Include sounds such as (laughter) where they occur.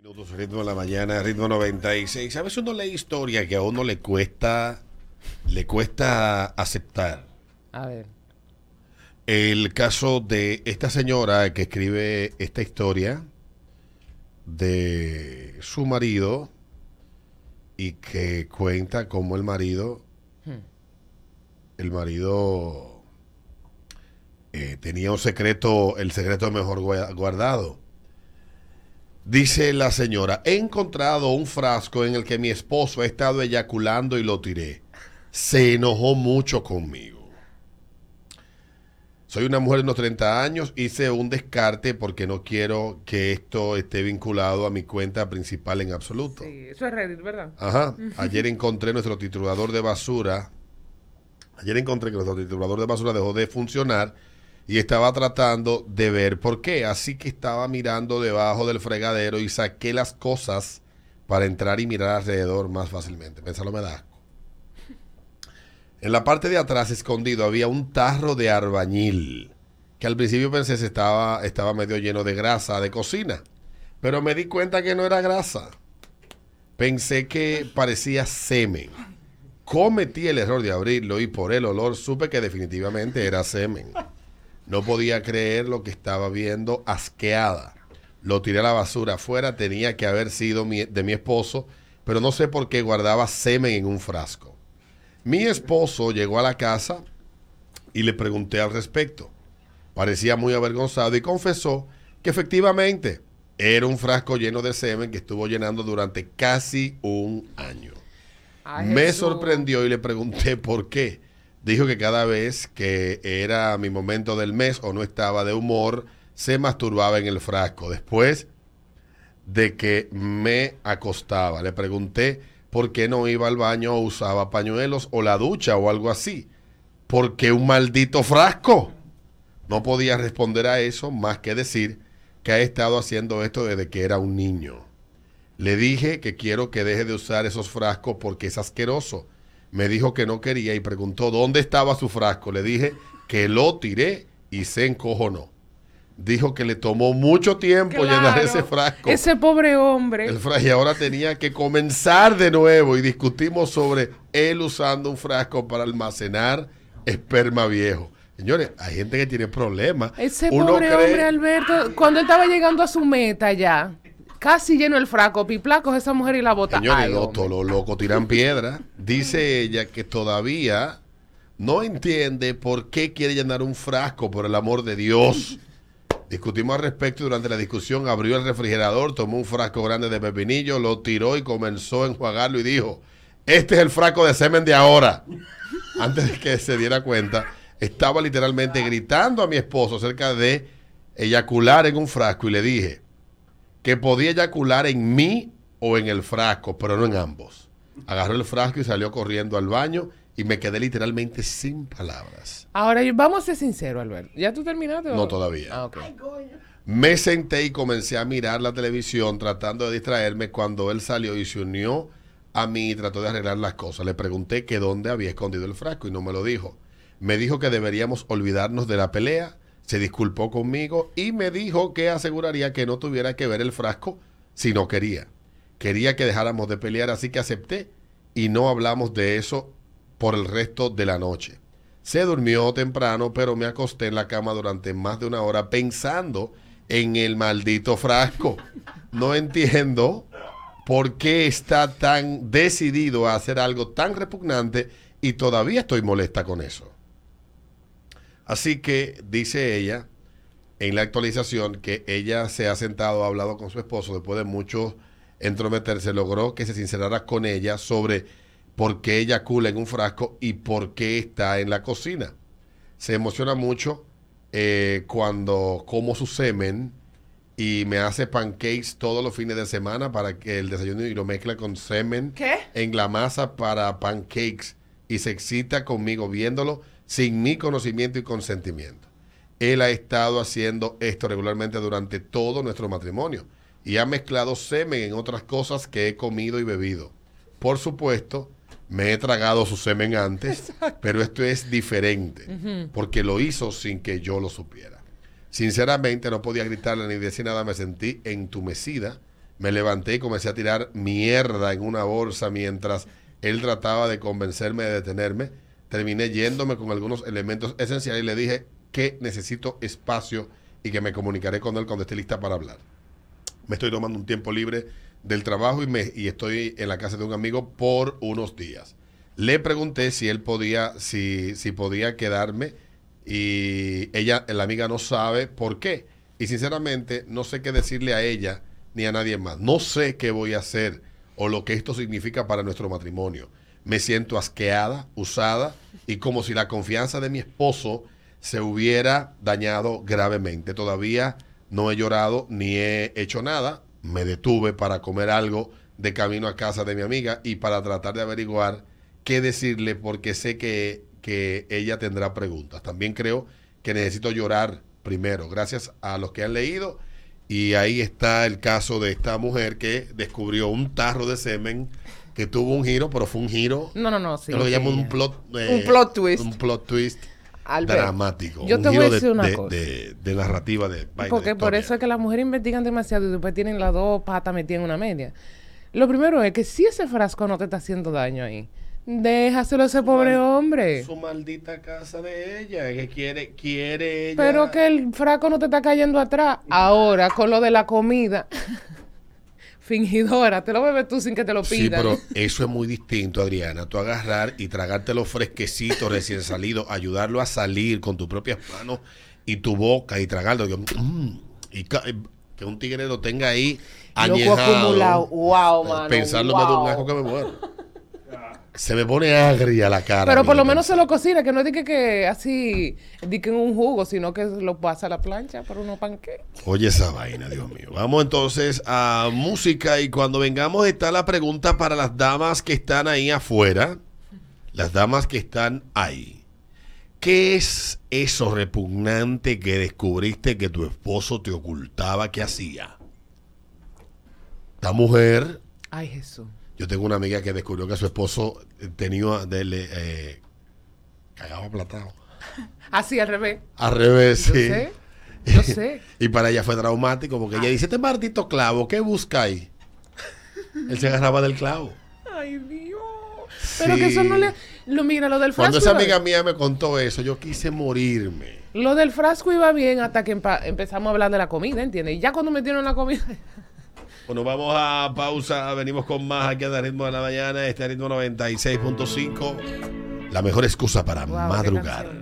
Minutos, ritmo de la mañana, ritmo 96. A veces uno lee historia que a uno le cuesta, le cuesta aceptar. A ver. El caso de esta señora que escribe esta historia de su marido y que cuenta cómo el marido, el marido eh, tenía un secreto, el secreto mejor gua- guardado. Dice la señora, he encontrado un frasco en el que mi esposo ha estado eyaculando y lo tiré. Se enojó mucho conmigo. Soy una mujer de unos 30 años, hice un descarte porque no quiero que esto esté vinculado a mi cuenta principal en absoluto. Sí, eso es Reddit, ¿verdad? Ajá. (laughs) Ayer encontré nuestro triturador de basura. Ayer encontré que nuestro triturador de basura dejó de funcionar y estaba tratando de ver por qué. Así que estaba mirando debajo del fregadero y saqué las cosas para entrar y mirar alrededor más fácilmente. Pensarlo me da asco. En la parte de atrás, escondido, había un tarro de arbañil, que al principio pensé se estaba, estaba medio lleno de grasa de cocina. Pero me di cuenta que no era grasa. Pensé que parecía semen. Cometí el error de abrirlo y por el olor supe que definitivamente era semen. No podía creer lo que estaba viendo, asqueada. Lo tiré a la basura afuera, tenía que haber sido mi- de mi esposo, pero no sé por qué guardaba semen en un frasco. Mi esposo llegó a la casa y le pregunté al respecto. Parecía muy avergonzado y confesó que efectivamente era un frasco lleno de semen que estuvo llenando durante casi un año. Ay, Me Jesús. sorprendió y le pregunté por qué. Dijo que cada vez que era mi momento del mes o no estaba de humor, se masturbaba en el frasco. Después de que me acostaba, le pregunté por qué no iba al baño o usaba pañuelos o la ducha o algo así. ¿Por qué un maldito frasco? No podía responder a eso más que decir que ha estado haciendo esto desde que era un niño. Le dije que quiero que deje de usar esos frascos porque es asqueroso. Me dijo que no quería y preguntó dónde estaba su frasco. Le dije que lo tiré y se encojonó. Dijo que le tomó mucho tiempo llenar ese frasco. Ese pobre hombre. El frasco y ahora tenía que comenzar de nuevo y discutimos sobre él usando un frasco para almacenar esperma viejo. Señores, hay gente que tiene problemas. Ese Uno pobre cree- hombre, Alberto, cuando él estaba llegando a su meta ya, casi lleno el fraco, piplacos esa mujer y la bota. Señores, Ay, los los locos tiran piedra. Dice ella que todavía no entiende por qué quiere llenar un frasco, por el amor de Dios. Discutimos al respecto y durante la discusión abrió el refrigerador, tomó un frasco grande de pepinillo, lo tiró y comenzó a enjuagarlo y dijo, este es el frasco de semen de ahora. Antes de que se diera cuenta, estaba literalmente gritando a mi esposo acerca de eyacular en un frasco y le dije, que podía eyacular en mí o en el frasco, pero no en ambos. Agarró el frasco y salió corriendo al baño y me quedé literalmente sin palabras. Ahora, vamos a ser sinceros, Alberto. ¿Ya tú terminaste? o- No todavía. Ah, ok. Me senté y comencé a mirar la televisión tratando de distraerme cuando él salió y se unió a mí y trató de arreglar las cosas. Le pregunté que dónde había escondido el frasco y no me lo dijo. Me dijo que deberíamos olvidarnos de la pelea, se disculpó conmigo y me dijo que aseguraría que no tuviera que ver el frasco si no quería. Quería que dejáramos de pelear, así que acepté y no hablamos de eso por el resto de la noche. Se durmió temprano, pero me acosté en la cama durante más de una hora pensando en el maldito frasco. No entiendo por qué está tan decidido a hacer algo tan repugnante y todavía estoy molesta con eso. Así que dice ella en la actualización que ella se ha sentado, ha hablado con su esposo después de mucho entrometerse, logró que se sincerara con ella sobre por qué ella cula en un frasco y por qué está en la cocina. Se emociona mucho eh, cuando como su semen y me hace pancakes todos los fines de semana para que el desayuno y lo mezcla con semen ¿Qué? en la masa para pancakes y se excita conmigo viéndolo sin mi conocimiento y consentimiento. Él ha estado haciendo esto regularmente durante todo nuestro matrimonio y ha mezclado semen en otras cosas que he comido y bebido. Por supuesto, me he tragado su semen antes, pero esto es diferente porque lo hizo sin que yo lo supiera. Sinceramente no podía gritarle ni decir nada, me sentí entumecida Me levanté y comencé a tirar mierda en una bolsa mientras él trataba de convencerme de detenerme. Terminé yéndome con algunos elementos esenciales y le dije que necesito espacio y que me comunicaré con él cuando esté lista para hablar. Me estoy tomando un tiempo libre del trabajo y, me, y estoy en la casa de un amigo por unos días. Le pregunté si él podía, si, si podía quedarme y ella, la amiga no sabe por qué. Y sinceramente no sé qué decirle a ella ni a nadie más. No sé qué voy a hacer o lo que esto significa para nuestro matrimonio. Me siento asqueada, usada y como si la confianza de mi esposo se hubiera dañado gravemente. Todavía no he llorado ni he hecho nada. Me detuve para comer algo de camino a casa de mi amiga y para tratar de averiguar qué decirle porque sé que, que ella tendrá preguntas. También creo que necesito llorar primero, gracias a los que han leído. Y ahí está el caso de esta mujer que descubrió un tarro de semen que tuvo un giro, pero fue un giro. No, no, no, sí. que lo llaman ya. un plot, eh, Un plot twist. Un plot twist Albert, dramático. yo un te voy giro a decir de, una de- cosa. de- de narrativa de vaina, Porque por eso es que las mujeres investigan demasiado y después tienen las dos patas metidas en una media. Lo primero es que si ese frasco no te está haciendo daño ahí, déjaselo a ese pobre hombre. Su maldita casa de ella, que quiere, quiere ella. Pero que el frasco no te está cayendo atrás. Ahora, con lo de la comida. Fingidora, te lo bebes tú sin que te lo Sí, pidan. pero (laughs) eso es muy distinto, Adriana. Tú agarrar y tragártelo fresquecito, recién salido, ayudarlo a salir con tus propias manos y tu boca y tragarlo. Mm, y eh, que un tigre lo tenga ahí Loco añejado. acumulado. Wow, Eh, mano. Pensarlo me da un wow. asco que me muero. Se me pone agria la cara. Pero por lo menos se lo cocina, que no es de que, que así, de que en un jugo, sino que lo pasa a la plancha para unos panqueques. Oye esa vaina, Dios mío. Vamos entonces a música y cuando vengamos está la pregunta para las damas que están ahí afuera. Las damas que están ahí. ¿Qué es eso repugnante que descubriste que tu esposo te ocultaba que hacía? La mujer, Ay, Jesús. Yo tengo una amiga que descubrió que su esposo tenía de, eh, cagado aplatado. (laughs) Así, al revés. Al revés, Yo sí. sé. (laughs) Yo sé. Y para ella fue traumático porque ella dice, este maldito clavo, ¿qué busca ahí? (laughs) Él se agarraba del clavo. Ay, Dios. Pero Sí. que eso no le... Lo, mira, lo del frasco... Cuando esa amiga mía me contó eso, yo quise morirme. Lo del frasco iba bien hasta que empezamos a hablar de la comida, ¿entiendes? Y ya cuando metieron la comida... Bueno, vamos a pausa, venimos con más aquí a ritmo de la mañana, este ritmo 96.5, la mejor excusa para Wow, madrugar.